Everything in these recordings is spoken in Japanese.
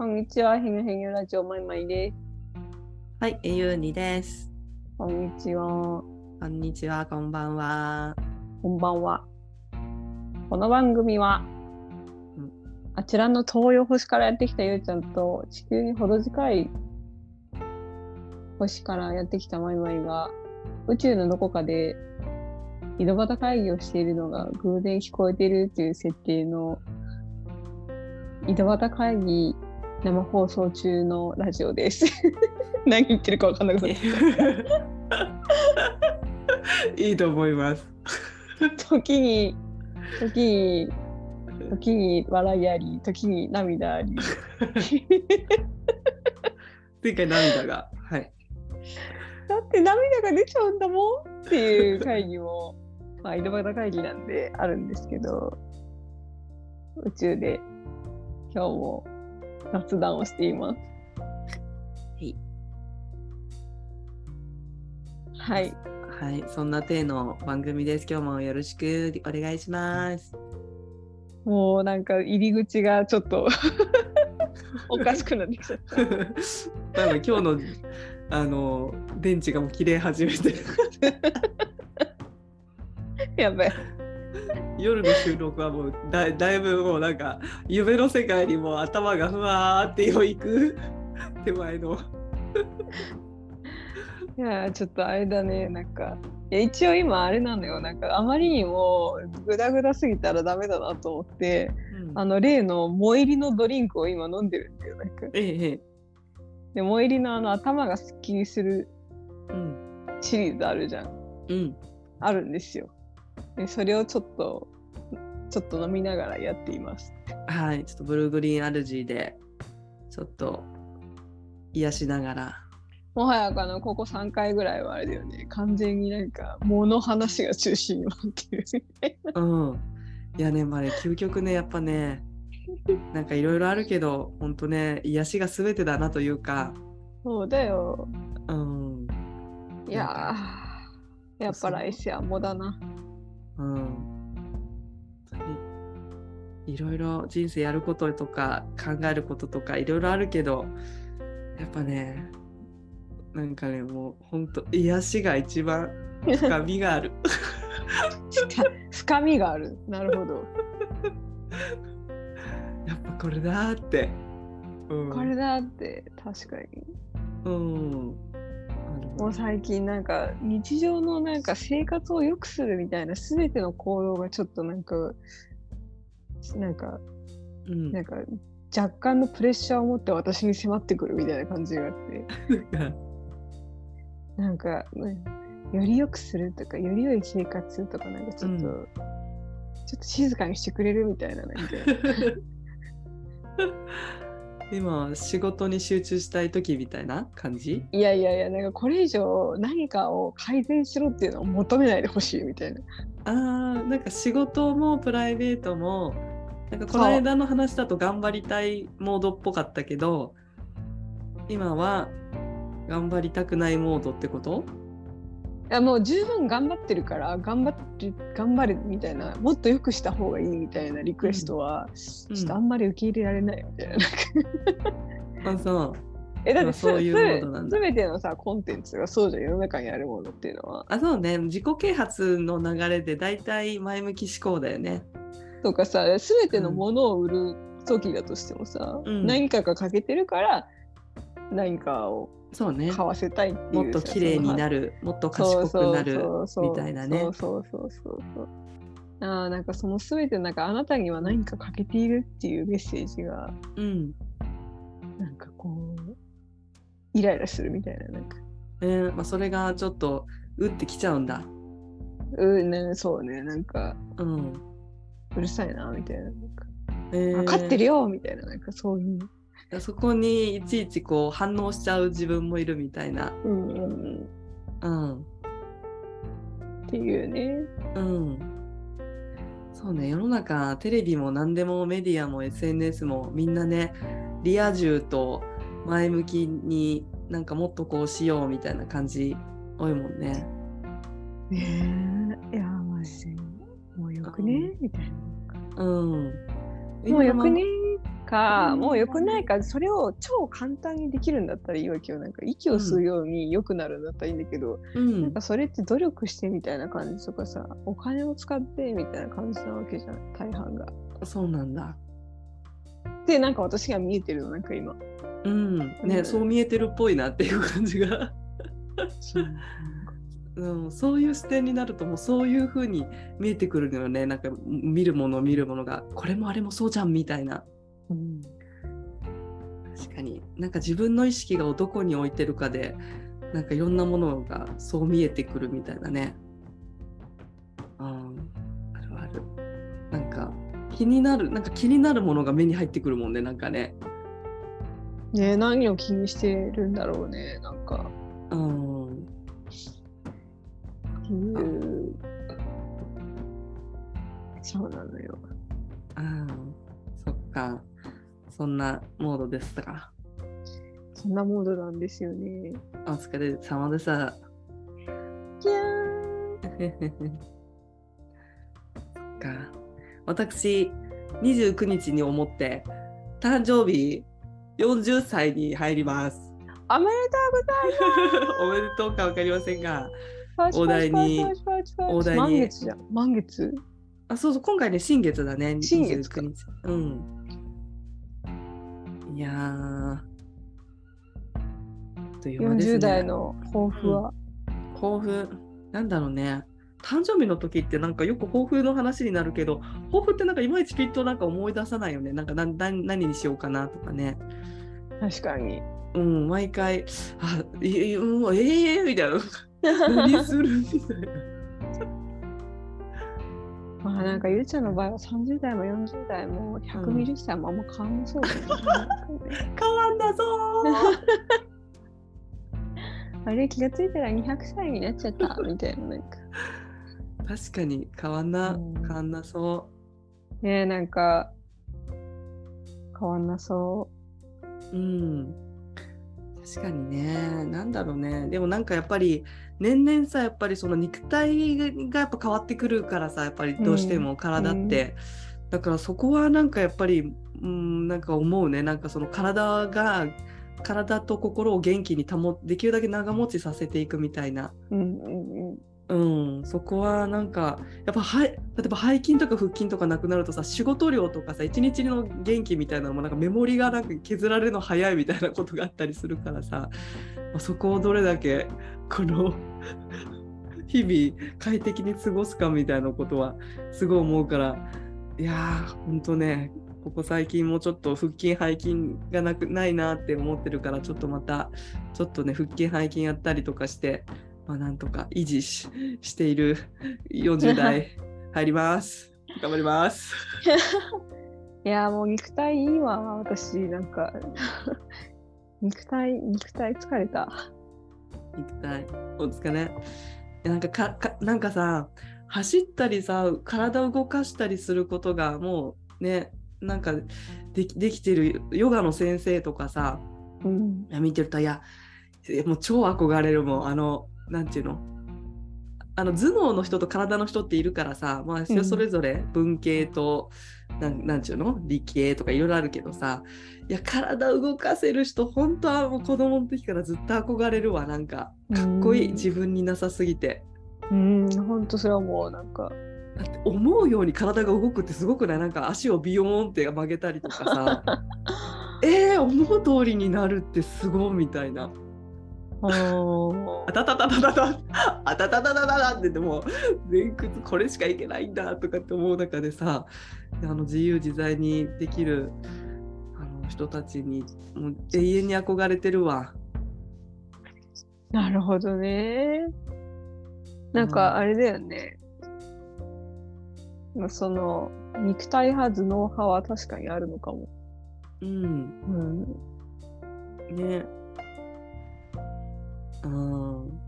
こんにちは、ひめへげラジオまいまいです。はい、えゆうにです。こんにちは、こんにちは、こんばんは。こんばんは。この番組は、うんあちらの東洋星からやってきたゆうちゃんと地球にほど近い星からやってきたまいまいが宇宙のどこかで井戸端会議をしているのが偶然聞こえているという設定の井戸端会議生放送中のラジオです。何言ってるか分かんなくなった。いいと思います。時に時に時に笑いあり時に涙あり前回涙が。はい。だって涙が出ちゃうんだもんっていう会議も まあ井戸端会議なんであるんですけど宇宙で今日も雑談をしていますはい。はいはい、そんな体の番組です。今日もよろしくお願いします。もうなんか入り口がちょっと おかしくなってきちゃった多分今日のあの電池がもう切れ始めてる。やばい夜の収録はもうだだいぶもうなんか夢の世界にもう頭がふわーって今行く 手前の。いやーちょっとあれだねなんかいや一応今あれなのよなんかあまりにもグダグダすぎたらダメだなと思ってうんあの例の萌入りのドリンクを今飲んでるんだよなんかええええ。で萌入りのあの頭がすっきりするうん。シリーズあるじゃんうん。あるんですよでそれをちょっとちょっと飲みながらやっていますはい、ちょっとブルーグリーンアルジーで、ちょっと癒しながら。もはやあのここ3回ぐらいはあれだよね完全になんか物話が中心になってるうん。いやね、まあね、究極ね、やっぱね、なんかいろいろあるけど、ほんとね、癒しが全てだなというか、そうだようん。いやーやっぱ来世はもだなうん。本当にいろいろ人生やることとか考えることとかいろいろあるけど、やっぱね、なんかね、もう本当癒しが一番深みがある。深みがあるなるほど やっぱこれだーって。うん、これだって確かにうん。もう最近なんか日常のなんか生活を良くするみたいな全ての行動がちょっとなんかなんかうん。なんか若干のプレッシャーを持って私に迫ってくるみたいな感じがあって。なんか、うん。より良くするとかより良い生活とかなんかちょっと、うちょっと静かにしてくれるみたいななんか 今仕事に集中したい時みたいな感じ？いやいやいやなんかこれ以上何かを改善しろっていうのを求めないでほしいみたいな。あーなんか仕事もプライベートもなんかこの間の話だと頑張りたいモードっぽかったけど今は頑張りたくないモードってこと？いやもう十分頑張ってるから頑張って頑張るみたいなもっと良くした方がいいみたいなリクエストは、うん。ちょっとあんまり受け入れられないみたいな。あそう。えだってそういうなんだ。すべてのさコンテンツがそうじゃん世の中にあるものっていうのは。あそうね。自己啓発の流れでだいたい前向き思考だよね。とかさすべてのものを売る時だとしてもさ、うん。何かが欠けてるから何かをそうね。買わせたいっていうもっと綺麗になるるもっと賢くなるみたいなね。そうそうそうそうそう。あーなんかそのすべてなんかあなたには何か欠けているっていうメッセージがうん。なんかこうイライラするみたいななんか。えーまあ、それがちょっと打ってきちゃうんだ。うんねそうねなんかうん。うるさいなみたいななんか、えー。分かってるよみたいななんかそういうそこにいちいちこう反応しちゃう自分もいるみたいな。うんうんうんうん。っていうねうん。そうね、世の中テレビも何でもメディアも SNS もみんなね、リア充と前向きになんかもっとこうしようみたいな感じ多いもんね。ねえいやマジでもうよくね？みたいなうん。もうよくね？か、もうよくないか、それを超簡単にできるんだったらいいわけよ。なんか息を吸うように良くなるんだったらいいんだけど、うんなんかそれって努力してみたいな感じとかさ、お金を使ってみたいな感じなわけじゃん、大半が。そうなんだ。で、なんか私が見えてるの、なんか今。うん。ね、うんそう見えてるっぽいなっていう感じが。うん、そういう視点になるともうそういう風に見えてくるのよねなんか見るもの見るものがこれもあれもそうじゃんみたいなうん。確かに。なんか自分の意識がどこに置いてるかでなんかいろんなものがそう見えてくるみたいなね。うんあるある。なんか気になるなんか気になるものが目に入ってくるもんねなんかね。ね何を気にしてるんだろうね、なんか。うん。そうなのよ。あそっかそんなモードですかそんなモードなんですよね。お疲れ様でした。いやそっか。私29日に思って誕生日40歳に入ります。おめでとうございます。おめでとうか分かりませんがお題にお題に。満月じゃん。満月あそうそう今回ね新月だね。新月か。29日。うんいやー。というね ?40 代の抱負は？抱負。なんだろうね。誕生日の時ってなんかよく抱負の話になるけど抱負ってなんかいまいちきっとなんか思い出さないよね。なんか何何何にしようかなとかね。確かに。うん毎回あええー、みたいな。何する？みたいなまあなんかゆうちゃんの場合は30代も40代も120歳もあんま変わんなそうだよね。変わんだぞあれ気がついたら200歳になっちゃったみたいななんか。ー確かに変わんなうん。変わんなそねえなんか変わんなそう。うん。確かにね。なんだろうね。でもなんかやっぱり年々さやっぱりその肉体がやっぱ変わってくるからさやっぱりどうしても体って、だからそこはなんかやっぱりうんなんか思うねなんかその体が体と心を元気に保できるだけ長持ちさせていくみたいなう。うんうんうん。うん、そこはなんかやっぱは例えば背筋とか腹筋とかなくなるとさ仕事量とかさ一日の元気みたいなのもなんかメモリがなんか削られるの早いみたいなことがあったりするからさ、まあ、そこをどれだけこの日々快適に過ごすかみたいなことはすごい思うからいやーほんとねここ最近もちょっと腹筋背筋がなくないなって思ってるからちょっとまたちょっとね腹筋背筋やったりとかしてまあ、なんとか維持ししている40代 入ります。頑張ります。いやもう肉体いいわ私なんか 肉体肉体疲れた。肉体お疲れ。なんかかかなんかさ走ったりさ体を動かしたりすることがもうねなんかできできてるヨガの先生とかさうん。見てるといやいやもう超憧れるもんあのなんていうの？あの頭脳の人と体の人っているからさ、まあ、うん。それぞれ文系と、なんなんていうの？理系とかいろいろあるけどさいや体を動かせる人本当はもう子供の時からずっと憧れるわ。なんかかっこいいうん自分になさすぎて。うん、本当それはもうなんか。だって思うように体が動くってすごくない？なんか足をビヨーンって曲げたりとかさ。えー、思う通りになるってすごいみたいな。ああたたたたたたあたたたたたたって言っても前屈これしかいけないんだとかって思う中でさあの自由自在にできるあの人たちにもう永遠に憧れてるわ。なるほどね。なんかあれだよね。まあその肉体派頭脳派は確かにあるのかも。うんうん。ね。うん。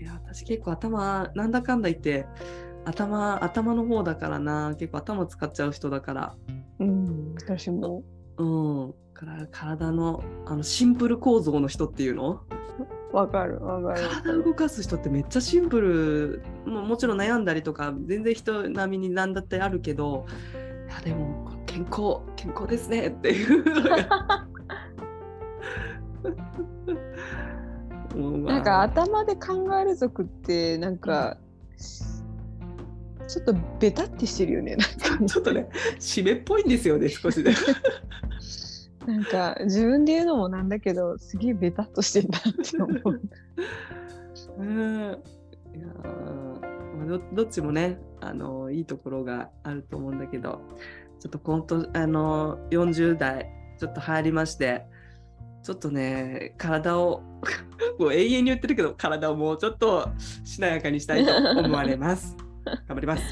いや私結構頭なんだかんだ言って頭頭の方だからな結構頭使っちゃう人だから。うん。私も。うん。から体のあのシンプル構造の人っていうの？わかるわかる。体動かす人ってめっちゃシンプルももちろん悩んだりとか全然人並みになんだってあるけどいやでも結健康健康ですねっていう なんか頭で考える族ってなんか、ちょっとベタってしてるよね。なんかちょっとね締めっぽいんですよね少しで。なんか自分で言うのもなんだけどすげえベタっとしてるなって思う。うん。いやどどっちもねあのいいところがあると思うんだけどちょっと今年あの40代ちょっと入りましてちょっとね体を もう永遠に言ってるけど体をもうちょっとしなやかにしたいと思われます。頑張ります。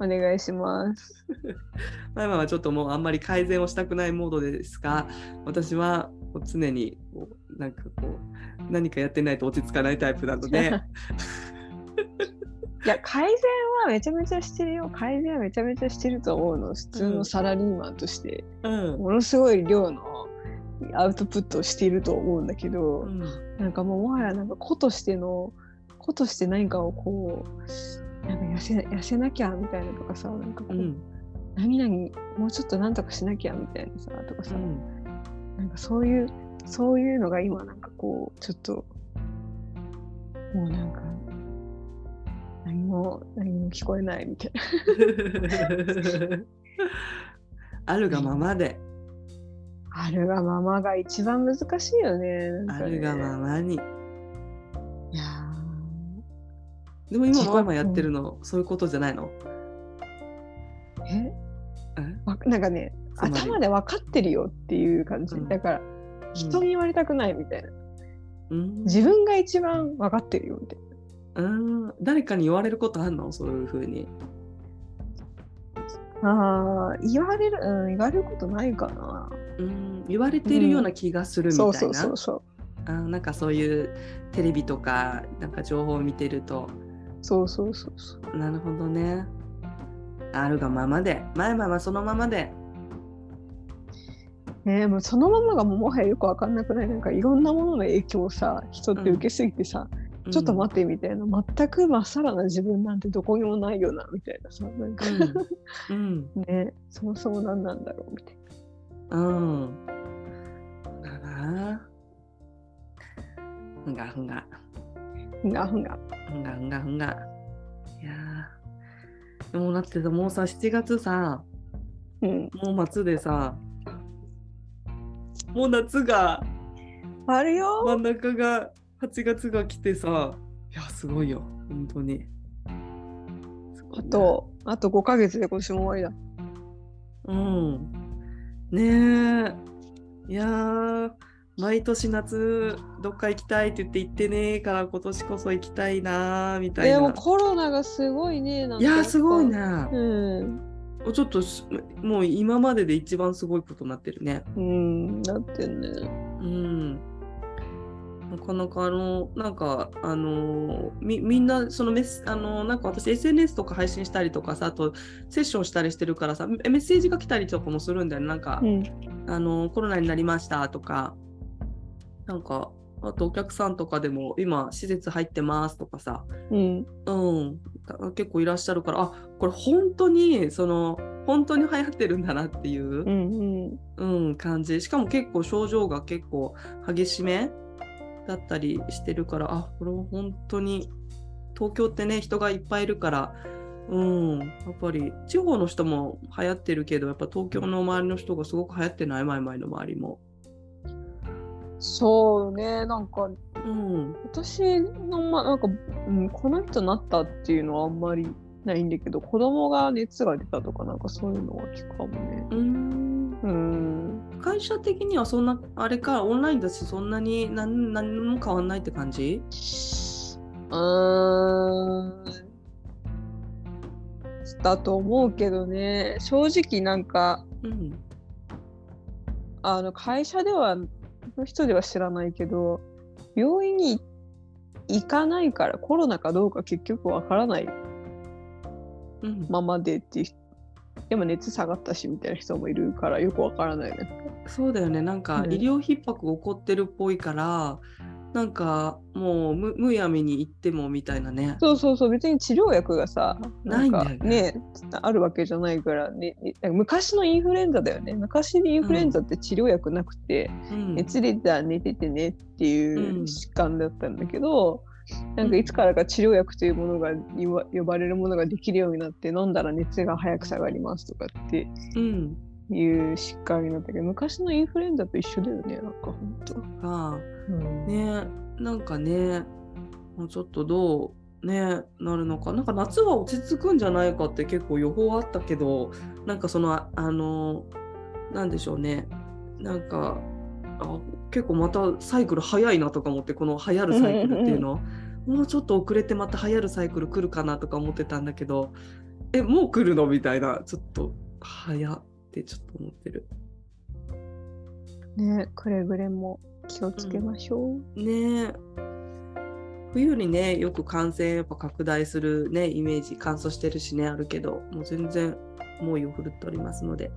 お願いします。まあまあちょっともうあんまり改善をしたくないモードですが私は常にこうなんかこう何かやってないと落ち着かないタイプなので。いや改善はめちゃめちゃしてるよ改善はめちゃめちゃしてると思うの普通のサラリーマンとして、うんものすごい量のアウトプットをしていると思うんだけど、うん。なんかもうもはやなんか子としての子として何かをこうなんか痩せ痩せなきゃみたいなとかさなんかこう、うん。何々もうちょっとなんとかしなきゃみたいなさとかさ、うん。なんかそういうそういうのが今なんかこうちょっともうなんか何も何も聞こえないみたいな。あるがままで、あるがままが一番難しいよねね。あるがままに。いやでも今ママやってるの、そういうことじゃないの？ーえ？なんかね頭で分かってるよっていう感じ、うん。だから人に言われたくないみたいな、うん。自分が一番分かってるよみたいなうん。誰かに言われることあんの？そういうふうに。あー言われる、うん、言われることないかな。うん言われてるような気がするみたいな。そうそうそうそう。あなんかそういうテレビとかなんか情報を見てるとそうそうそうそう。なるほどね。あるがままで前ままそのままで。ねえもうそのままがもはやよく分かんなくない？なんかいろんなものの影響をさ人って受けすぎてさ、ちょっと待ってみたいな全くまっさらな自分なんてどこにもないよなみたいなさなんか、うんうん ねそもそも何なんだろうみたいうん。だな。ふんがふんが。な。ふんがふんが。ふんがふんがふんが。いやーでもだってさもうさ7月さうん。もう末でさもう夏があるよ真ん中が8月が来てさいやすごいよ本当に。あねとあと5ヶ月で今年も終わりだ。うん。ねえ。いやー、毎年夏どっか行きたいって言って行ってねえから今年こそ行きたいなーみたいでもな。コロナがすごいねなんいかやーすごいね。うん。ちょっとすもう今までで一番すごいことになってるね。うん、なってんね。うん。なかなかあの、なんか、あのみみんな、そのメス、あのなんか私 SNS とか配信したりとかさ、あとセッションしたりしてるからさ、メメッセージが来たりとかもするんだよね。なんか、うん。あのコロナになりましたとか、なんか、あとお客さんとかでも今施設入ってますとかさ、うん。うん、た結構いらっしゃるから、あこれ本当に、その、本当に流行ってるんだなっていうう、ん。うん、感じ。しかも結構症状が結構激しめだったりしてるから、あ、これは本当に、東京ってね、人がいっぱいいるから、うん、やっぱり地方の人も流行ってるけど、やっぱ東京の周りの人がすごく流行ってない、前々の周りも。そうね、なんかうん、私のまなんか、うん、この人なったっていうのはあんまりないんだけど、子供が熱が出たとかなんかそういうのは聞くかもね。うん、うん。会社的にはそんな、あれか、オンラインだし、そんなに何何も変わんないって感じ？うーん。だと思うけどね、正直なんか、うん、あの会社ではの人では知らないけど病院に行かないからコロナかどうか結局わからないうん、ままでっていうでも熱下がったしみたいな人もいるからよくわからないね。そうだよね、なんかうん。医療逼迫起こってるっぽいから、なんかもうむむやみに行ってもみたいなね。そうそうそう別に治療薬がさないんかね。あるわけじゃないからねね昔のインフルエンザだよね。昔のインフルエンザって治療薬なくて、うん。熱出たら寝ててねっていううん。疾患だったんだけど、なんかいつからか治療薬というものが呼ばれるものができるようになって飲んだら熱が早く下がりますとかってうん。いう疾患になったけど昔のインフルエンザと一緒だよねなんか本当。あうん。ねなんかねもうちょっとどうねなるのか。なんか夏は落ち着くんじゃないかって結構予報あったけどなんかそのああのなんでしょうね。なんかあ結構またサイクル早いなとか思ってこの流行るサイクルっていうのもうちょっと遅れてまた流行るサイクル来るかなとか思ってたんだけどえもう来るのみたいなちょっと早ってちょっと思ってる。ねくれぐれも気をつけましょう。ね。え冬にねよく感染やっぱ拡大するねイメージ乾燥してるしねあるけどもう全然猛威を振るっておりますので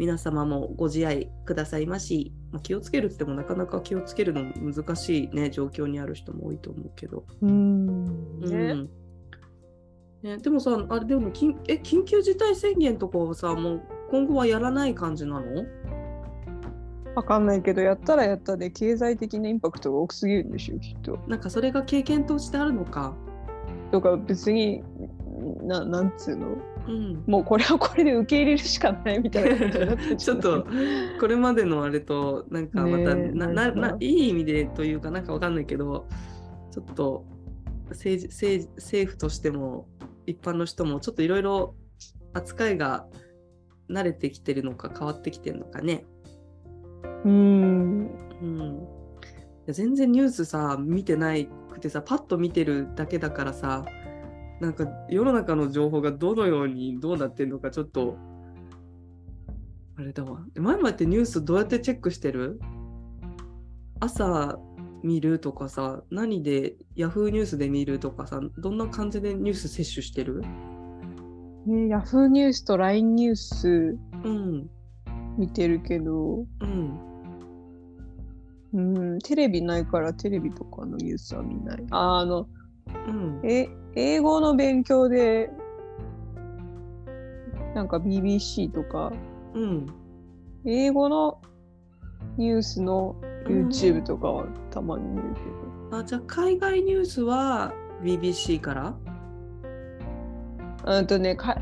皆様もご自愛くださいまし、まあ、気をつけるってもなかなか気をつけるの難しいね状況にある人も多いと思うけど、うん。ねうん。ね、でもさあれでも緊え緊急事態宣言とかはさもう今後はやらない感じなの？わかんないけどやったらやったで経済的なインパクトが大きすぎるんでしょきっと。なんかそれが経験としてあるのか。とか別にななんつうの？うん。もうこれはこれで受け入れるしかないみたいな感じになっちょっとこれまでのあれとなんかまた、ねえななないい意味でというかなんかわかんないけどちょっと政治政治政府としても一般の人もちょっといろいろ扱いが慣れてきてるのか変わってきてるのかね。うん。うん、いや全然ニュースさ見てないくてさパッと見てるだけだからさなんか世の中の情報がどのようにどうなってるのかちょっとあれだわ。前々ってニュースどうやってチェックしてる？朝見るとかさ何でヤフーニュースで見るとかさどんな感じでニュース摂取してる？ね、ヤフーニュースと LINE ニュースうん。見てるけど、うん。うん、テレビないからテレビとかのニュースは見ない。ああのうん。え英語の勉強でなんか BBC とかうん。英語のニュースの YouTube とかはたまに見るけど、あじゃあ海外ニュースは BBC から？あとねか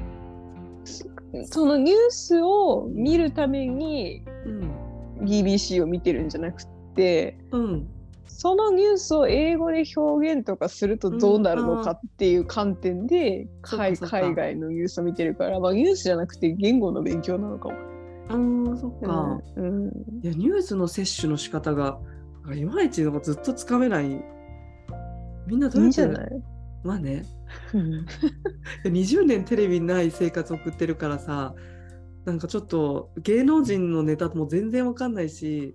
そのニュースを見るためにうん。BBC を見てるんじゃなくてうんそのニュースを英語で表現とかするとどうなるのかっていう観点で、海外のニュースを見てるから、まあ、ニュースじゃなくて言語の勉強なのかも。うんそっか、うん。うん。いやニュースの摂取の仕方がいまいちずっとつかめない。みんなどいうやってじゃない？まあね。20年テレビない生活送ってるからさなんかちょっと芸能人のネタも全然わかんないし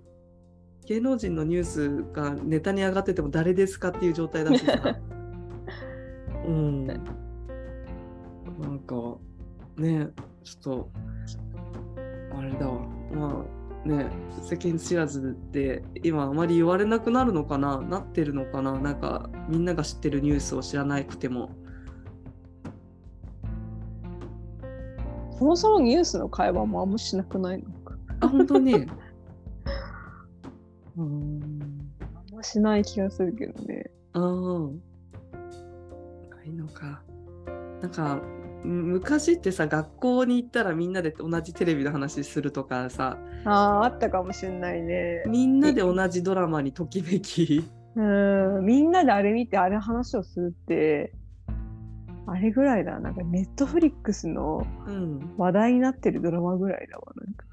芸能人のニュースがネタに上がってても誰ですかっていう状態だしさ。うん。なんかねちょっとあれだわ。まあね世間知らずで今あまり言われなくなるのかななってるのかな。なんかみんなが知ってるニュースを知らなくても。そもそもニュースの会話もあんましなくないの？か。あ本当に。う んあんましない気がするけどね。ああないのか。なんかむ昔ってさ学校に行ったらみんなで同じテレビの話するとかさ。ああ、あったかもしれないね。みんなで同じドラマにときめきうん、みんなであれ見てあれ話をするって、あれぐらいだ。なんかネットフリックスのうん。話題になってるドラマぐらいだわ。なんか。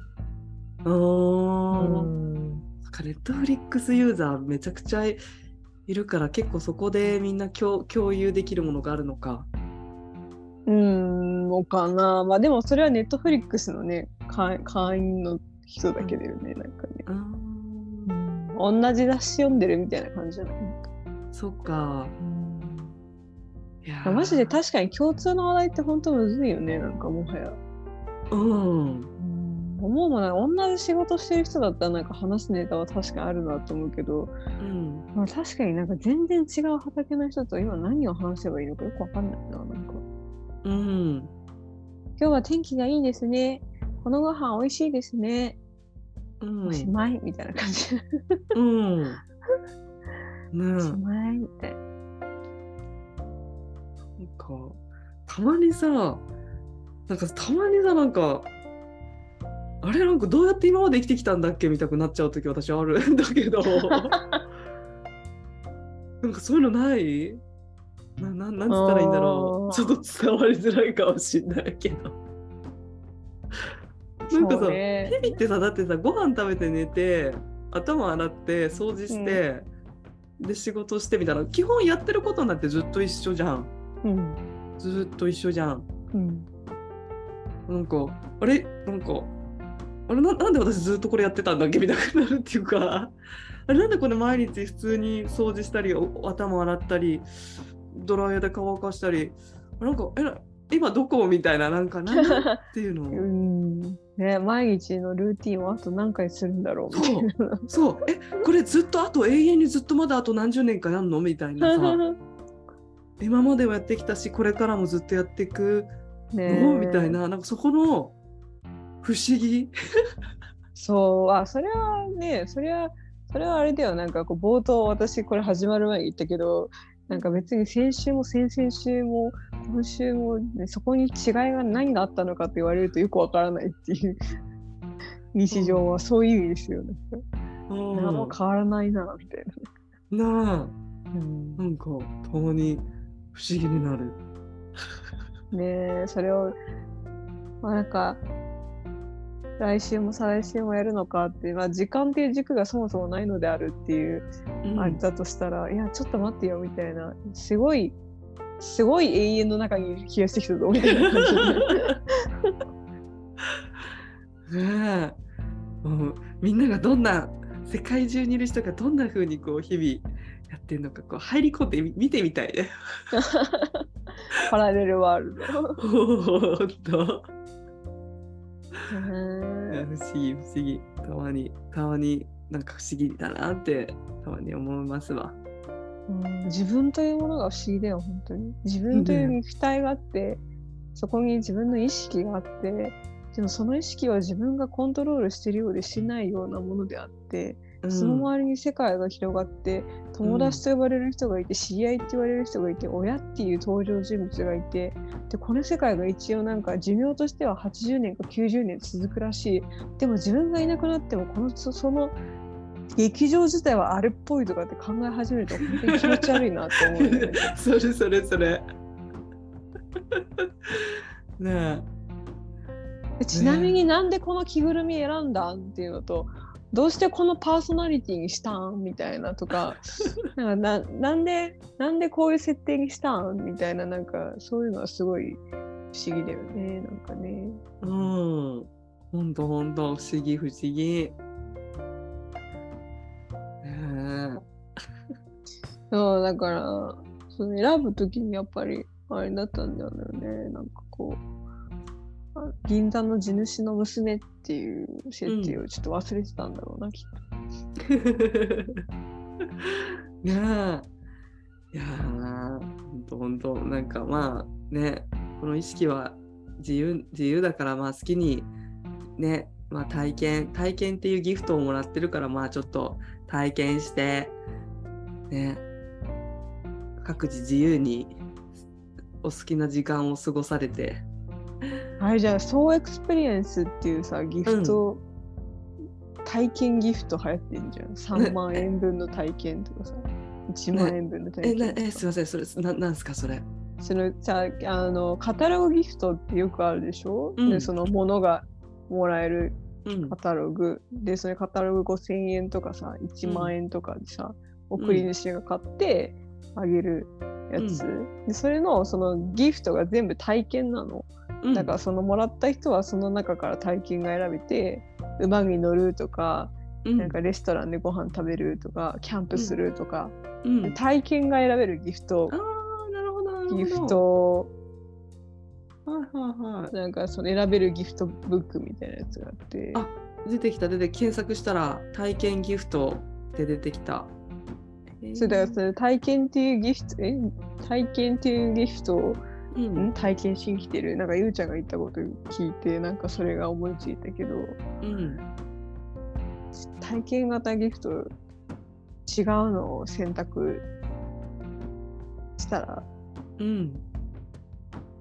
うんかネットフリックスユーザーめちゃくちゃいるから結構そこでみんな共共有できるものがあるのか。うーん、のかな。まあでもそれはネットフリックスのね、会会員の人だけだよね、なんかね。あ同じ雑誌読んでるみたいな感じじゃないそっか。いやーマジで確かに共通の話題って本当むずいよね、なんかもはや。うん。思うもんな同じ仕事してる人だったらなんか話すネタは確かにあるなと思うけど、うん。まあ、確かになんか全然違う畑の人と今何を話せばいいのかよくわかんないななんか。うん。今日は天気がいいですね。このご飯美味しいですね。うん。おしまいみたいな感じ、うん。ね。おしまいみたい。ななんかたまにさなんかたまにさなんかあれなんかどうやって今まで生きてきたんだっけみたくなっちゃう時私あるんだけど。なんかそういうのない？なななんつったらいいんだろう。ちょっと伝わりづらいかもしんないけど。なんかさ、ね。日々ってさだってさご飯食べて寝て頭洗って掃除して、で仕事してみたいな。基本やってることなんてずっと一緒じゃん。うん。ずっと一緒じゃん。うん。なんかあれ？なんかあれななんで私ずっとこれやってたんだっけみたいになるっていうか。あれなんでこれ毎日普通に掃除したりお頭洗ったりドライヤーで乾かしたりなんかえな今どこ？みたいななんか何っていうの うん。ね毎日のルーティンをあと何回するんだろうみたいな。そう。えこれずっとあと永遠にずっとまだあと何十年かやんの？みたいなさ。今まではやってきたしこれからもずっとやっていく。ねのみたいな。なんかそこの不思議。そう。あそれはねそれはそれはあれだよ。なんかこう冒頭私これ始まる前に言ったけどなんか別に先週も先々週も今週も、ね、そこに違いが何があったのかって言われるとよくわからないっていう。日常はそういう意味ですよね。うん。何も変わらないなみたいな。あ。な。うん。なんかたまに不思議になる。ねえそれをまあなんか来週も再来週もやるのかって、まあ、時間っていう軸がそもそもないのであるっていうあれだとしたら、いやちょっと待ってよみたいなすごいすごい永遠の中に冷やしてきたぞみたいな感じで ねえ、もうみんながどんな世界中にいる人がどんな風にこう日々やってるのかこう入り込んでみ見てみたいね。パラレルワールド。ほんといやね不思議不思議。たまにたまになんか不思議だなってたまに思いますわ。うん。自分というものが不思議だよ本当に。自分という肉体があって、そこに自分の意識があってでもその意識は自分がコントロールしてるようでしないようなものであって、うんその周りに世界が広がって友達と呼ばれる人がいて、知り合いって言われる人がいて親っていう登場人物がいてでこの世界が一応なんか寿命としては80年か90年続くらしいでも自分がいなくなってもこのそその劇場自体はあれっぽいとかって考え始めると本当に気持ち悪いなって思うね。それそれそれ。ねでちなみになんでこの着ぐるみ選んだんっていうのとどうしてこのパーソナリティにしたん？みたいなとか なんかななんでなんでこういう設定にしたん？みたいななんかそういうのはすごい不思議だよねなんかね。え。うん。ほんとほんと不思議不思議。ねそうだからその選ぶ時にやっぱりあれだったんだよねなんかこうあ銀座の地主の娘っていう設定をちょっと忘れてたんだろうな、きっと。え。ねえ。いやーほんとほんとなんかまあねこの意識は自由自由だからまあ好きにねまあ体験体験っていうギフトをもらってるからまあちょっと体験してね各自自由にお好きな時間を過ごされてあれじゃあ、 SOW EXPERIENCE っていうさ、ギフト、体験ギフト流行ってんじゃん。3万円分の体験とかさ、1万円分の体験とか。えすいませんそれななんすかそれそのさあの、カタログギフトってよくあるでしょ、うんで、そのものがもらえるうんカタログ。で、それカタログ5000円とかさ、1万円とかでさ、送り主が買ってあげるやつ。で、それのそのギフトが全部体験なの。うん。だからそのもらった人はその中から体験が選べて馬に乗るとか、うん。なんかレストランでご飯食べるとかキャンプするとか、うん。体験が選べるギフト。あーなるほどギフト。はいはいはい。なんかその選べるギフトブックみたいなやつがあって。あ出てきた出て検索した。ら体験ギフトで出てきた。それだからそれ体験っていうギフト、え？体験っていうギフトをうんん体験しに来てる。なんかゆうちゃんが言ったこと聞いて、なんかそれが思いついたけど、うん体験型ギフト違うのを選択したらうん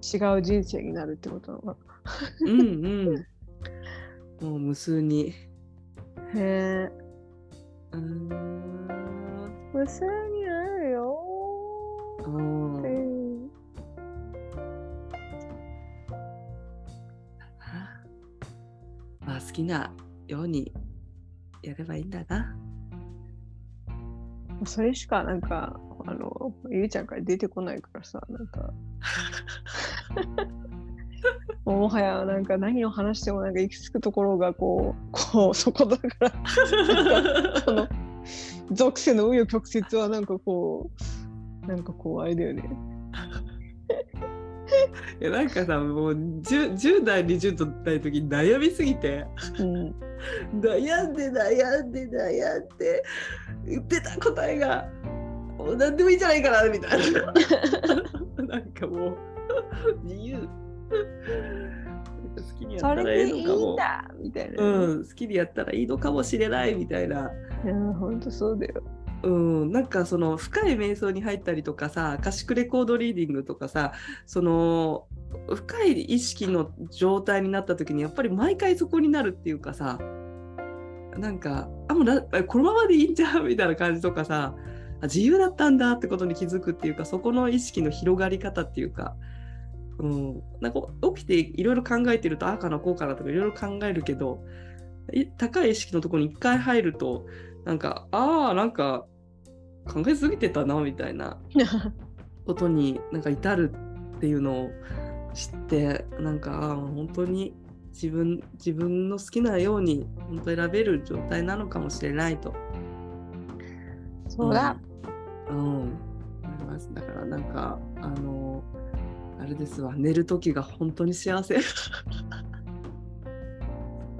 違う人生になるってことなのかうんうん。もう無数に。な。へえ。うーん無数になるよ。うんまあ好きなようにやればいいんだな。それしかなんか、あの、ゆうちゃんから出てこないからさ、なんか。もはやなんか何を話してもなんか行き着くところがこう、こう、そこだから、この属性の紆余曲折はなんかこう、なんかこう、あれだよね。いやなんかさもう 10, 10代20代の時に悩みすぎてうん。悩んで悩んで悩んで言ってた答えがもう何でもいいんじゃないかなみたいな なんかもう自由好きにやったそらいいのかもんだみたいな。うん、好きにやったらいいのかもしれないみたいな、いや、ほんとそうだよ。うん、なんかその深い瞑想に入ったりとかさアカシックレコードリーディングとかさその深い意識の状態になった時にやっぱり毎回そこになるっていうかさなんかあもうこのままでいいんじゃんみたいな感じとかさ自由だったんだってことに気づくっていうかそこの意識の広がり方っていうか、うん、なんか起きていろいろ考えてるとああかなこうかなとかいろいろ考えるけど高い意識のところに一回入るとなんかああなんか考えすぎてたなみたいなことになんか至るっていうのを知ってなんかああ本当に自分自分の好きなように本当選べる状態なのかもしれないと。そうだ。うん。うん思いますだからなんかあのあれですわ寝る時が本当に幸せ。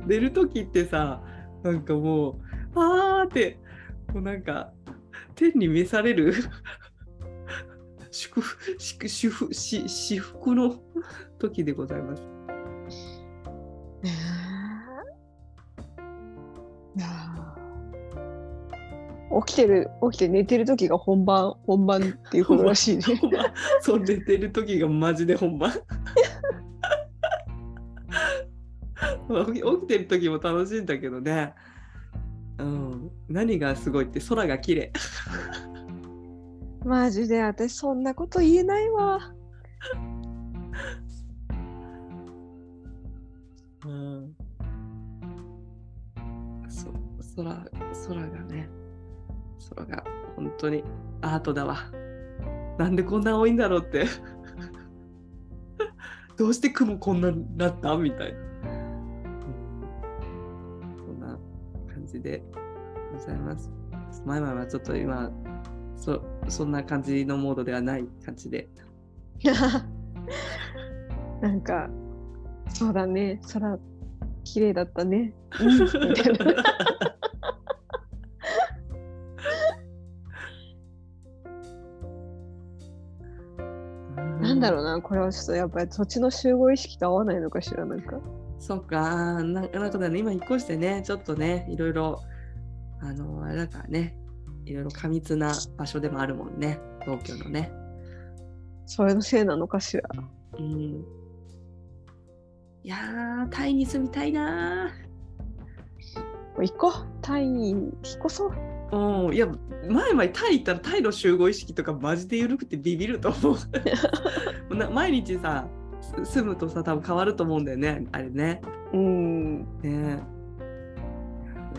寝る時ってさなんかもうあーってもうなんか天に召される？祝福祝祝福し至福の時でございます。起きてる起きて寝てる時が本番本番っていうことらしいね。そう寝てる時がマジで本番。起きてる時も楽しいんだけどね。うん、何がすごいって空が綺麗。マジで私そんなこと言えないわ。うん、そう空空がね空が本当にアートだわ。なんでこんな青いんだろうって。どうして雲こんなになった？みたいな。じでございます。前々はちょっと今そそんな感じのモードではない感じで。なんかそうだね空綺麗だったね。なんだろうなこれはちょっとやっぱり土地の集合意識と合わないのかしらなんか。そうか、なんかなんかね、今引っ越してね、ちょっとね、いろいろ、あの、あれだからね、いろいろ過密な場所でもあるもんね、東京のね。それのせいなのかしら？うん。いやー、タイに住みたいなもう行こうタイに引っ越そう。ー。うん、いや、前々タイ行ったらタイの集合意識とかマジで緩くてビビると思う。な毎日さ、す住むとさ、多分変わると思うんだよね、あれね。うん。ね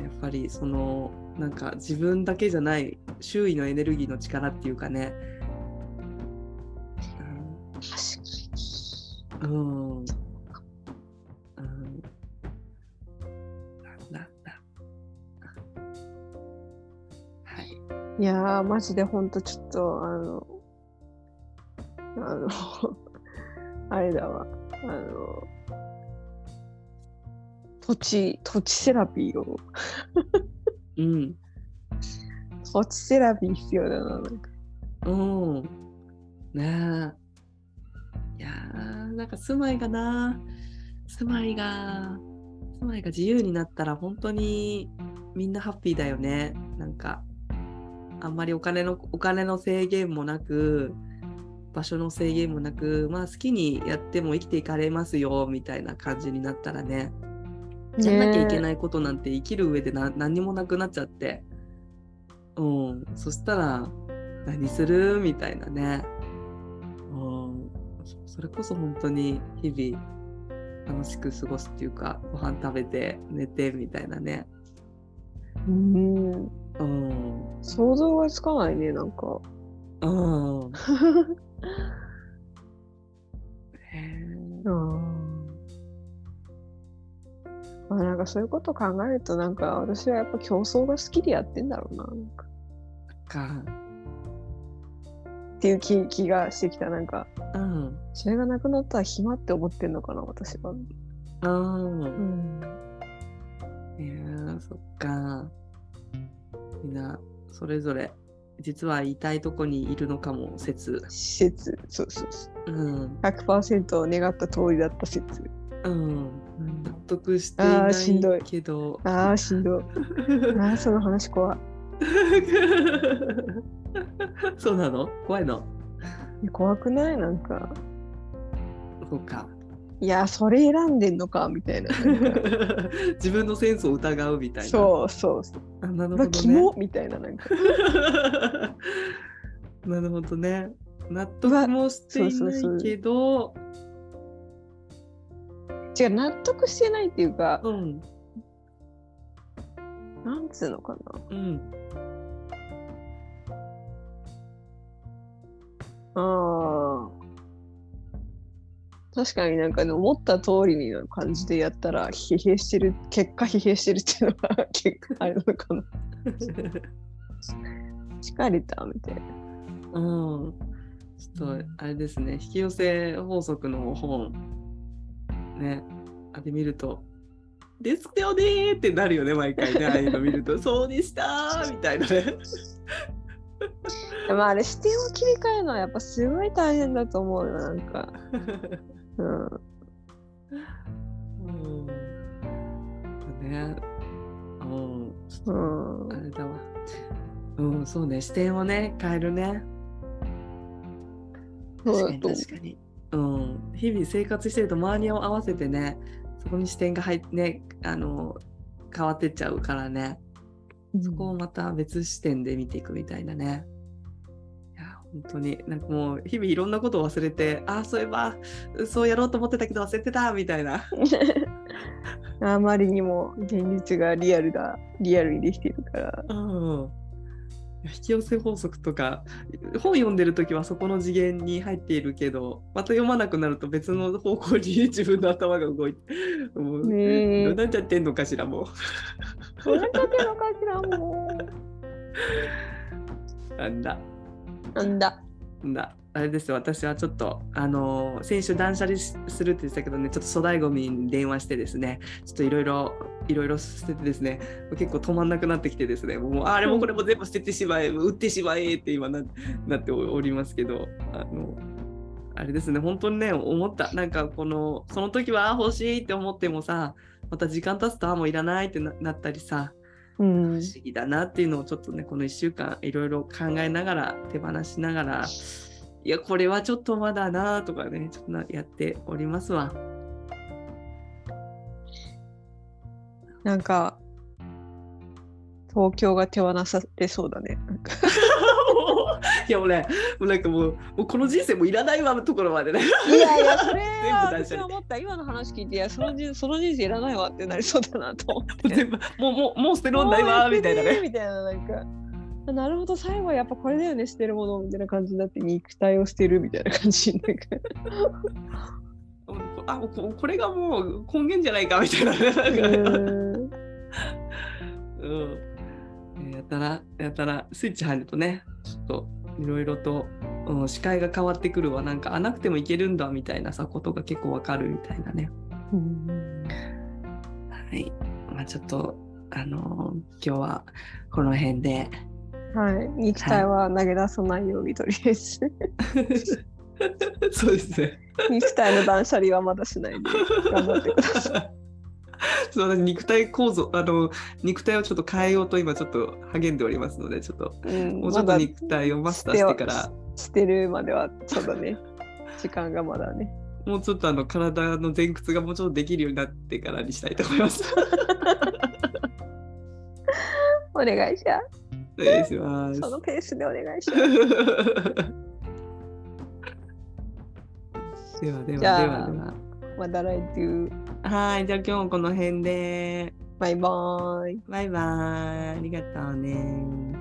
やっぱりそのなんか自分だけじゃない周囲のエネルギーの力っていうかね確かに。うん、うん、うん、なんだはいいやー、マジでほんとちょっと、あの、あの、あれだわ。あの、土地、土地セラピーを、うん。土地セラピー必要だな、なんか。うん。ねえ。いやーなんか住まいがな、住まいが、住まいが自由になったら本当にみんなハッピーだよね。なんか、あんまりお金の、お金の制限もなく、場所の制限もなく、まあ好きにやっても生きていかれますよ、みたいな感じになったらね。やんなきゃいけないことなんて生きる上でな何にもなくなっちゃって。うん。そしたら、何する？みたいなね。うん。そそれこそ本当に日々楽しく過ごすっていうか、ご飯食べて寝てみたいなね。うん。うん。想像がつかないね、なんか。うん。まあなんかそういうこと考えるとなんか私はやっぱ競争が好きでやってんだろうななんかか。っていう気気がしてきたなんかうん。それがなくなったら暇って思ってんのかな私は。うん。うん。いやーそっか。みんな、それぞれ、実は言いとこにいるのかも説。施設そうそうそう。うん。100%願った通りだった説。うん。納得していあなーしんどいいけど。ああしんどい。あ あその話怖い。そうなの？怖いの？怖くない？なんか。そうか。いやそれ選んでんのかみたいな。自分のセンスを疑うみたいな。そうそうそう。あなるほどね。キモみたいななんか。なるほどね。納得もしていそうそうそうないけど、違う納得してないっていうかうん、なんつうのかな。うん、ああ。確かになんかね、思った通りにな感じでやったら疲弊してる、結果疲弊してるっていうのが結構あれなのかな。疲れたみたいな。うん。ちょっと、あれですね、引き寄せ法則の本、ね、あれ見ると、ですよねーってなるよね、毎回ね、ああいうの見ると、そうでしたーみたいなね。でもあれ視点を切り替えるのはやっぱすごい大変だと思うよ、なんか。うん。うん。ね、うん、ちょっうんと、あれだわ。うん、そうね、視点をね、変えるね。確かに確かに。うん、日々生活してると周りを合わせてねそこに視点が入ってねあの変わってっちゃうからねう。そこをまた別視点で見ていくみたいなね。本当になんかもう日々いろんなことを忘れてああそういえばそうやろうと思ってたけど忘れてたみたいな。あまりにも現実がリアルだ、リアルにできてるから。うん引き寄せ法則とか本読んでる時はそこの次元に入っているけどまた読まなくなると別の方向に自分の頭が動いてもうねなっちゃってんのかしらもどうなっちゃってるのかしらもうなんだう。なんだ。あれですよ。私はちょっとあのー先週断捨離しするって言ってたけどねちょっと粗大ごみに電話してですねちょっといろいろいろいろ捨ててですね結構止まんなくなってきてですねもうあれもこれも全部捨ててしまえ売ってしまえって今ななっておりますけどあのあれですね本当にね思った。なんかこのその時はあ欲しいって思ってもさまた時間経つとあもういらないってななったりさうん不。思議だなっていうのをちょっとねこの1週間いろいろ考えながら手放しながらいやこれはちょっとまだなとかねちょっとなやっておりますわ。なんか、東京が手放されそうだね。いやもうねもうなんかもうもうこの人生もいらないわのところまでね。いやいや、それは私は思った。今の話聞いて、いや、その人その人生いらないわってなりそうだなと思って。全部もうもうもう捨てるんないわみたいなね。みたいな、なんか。あなるほど、最後はやっぱこれだよね、捨てるものみたいな感じになって、肉体を捨てるみたいな感じになんか。あここれがもう根源じゃないかみたいなね。たらやたらスイッチ入るとねちょっといろいろとうん、視界が変わってくるわなんかあなくてもいけるんだみたいなさことが結構わかるみたいなね。うんはい。まあちょっとあのー今日はこの辺で。はい。肉体は投げ出さないようにとりあえず。そうですね。肉体の断捨離はまだしないで頑張ってください。そう私肉体構造あの肉体をちょっと変えようと今ちょっと励んでおりますのでちょっとうんもうちょっと肉体をマスターしてから、してるまではそうだね。時間がまだね。もうちょっとあの体の前屈がもうちょっとできるようになってからにしたいと思います。お願いします。お願いします。そのペースでお願いします。ではではではでは。まだ来週。はい、じゃあ今日もこの辺で。バイバーイ。バイバイ。ありがとうね。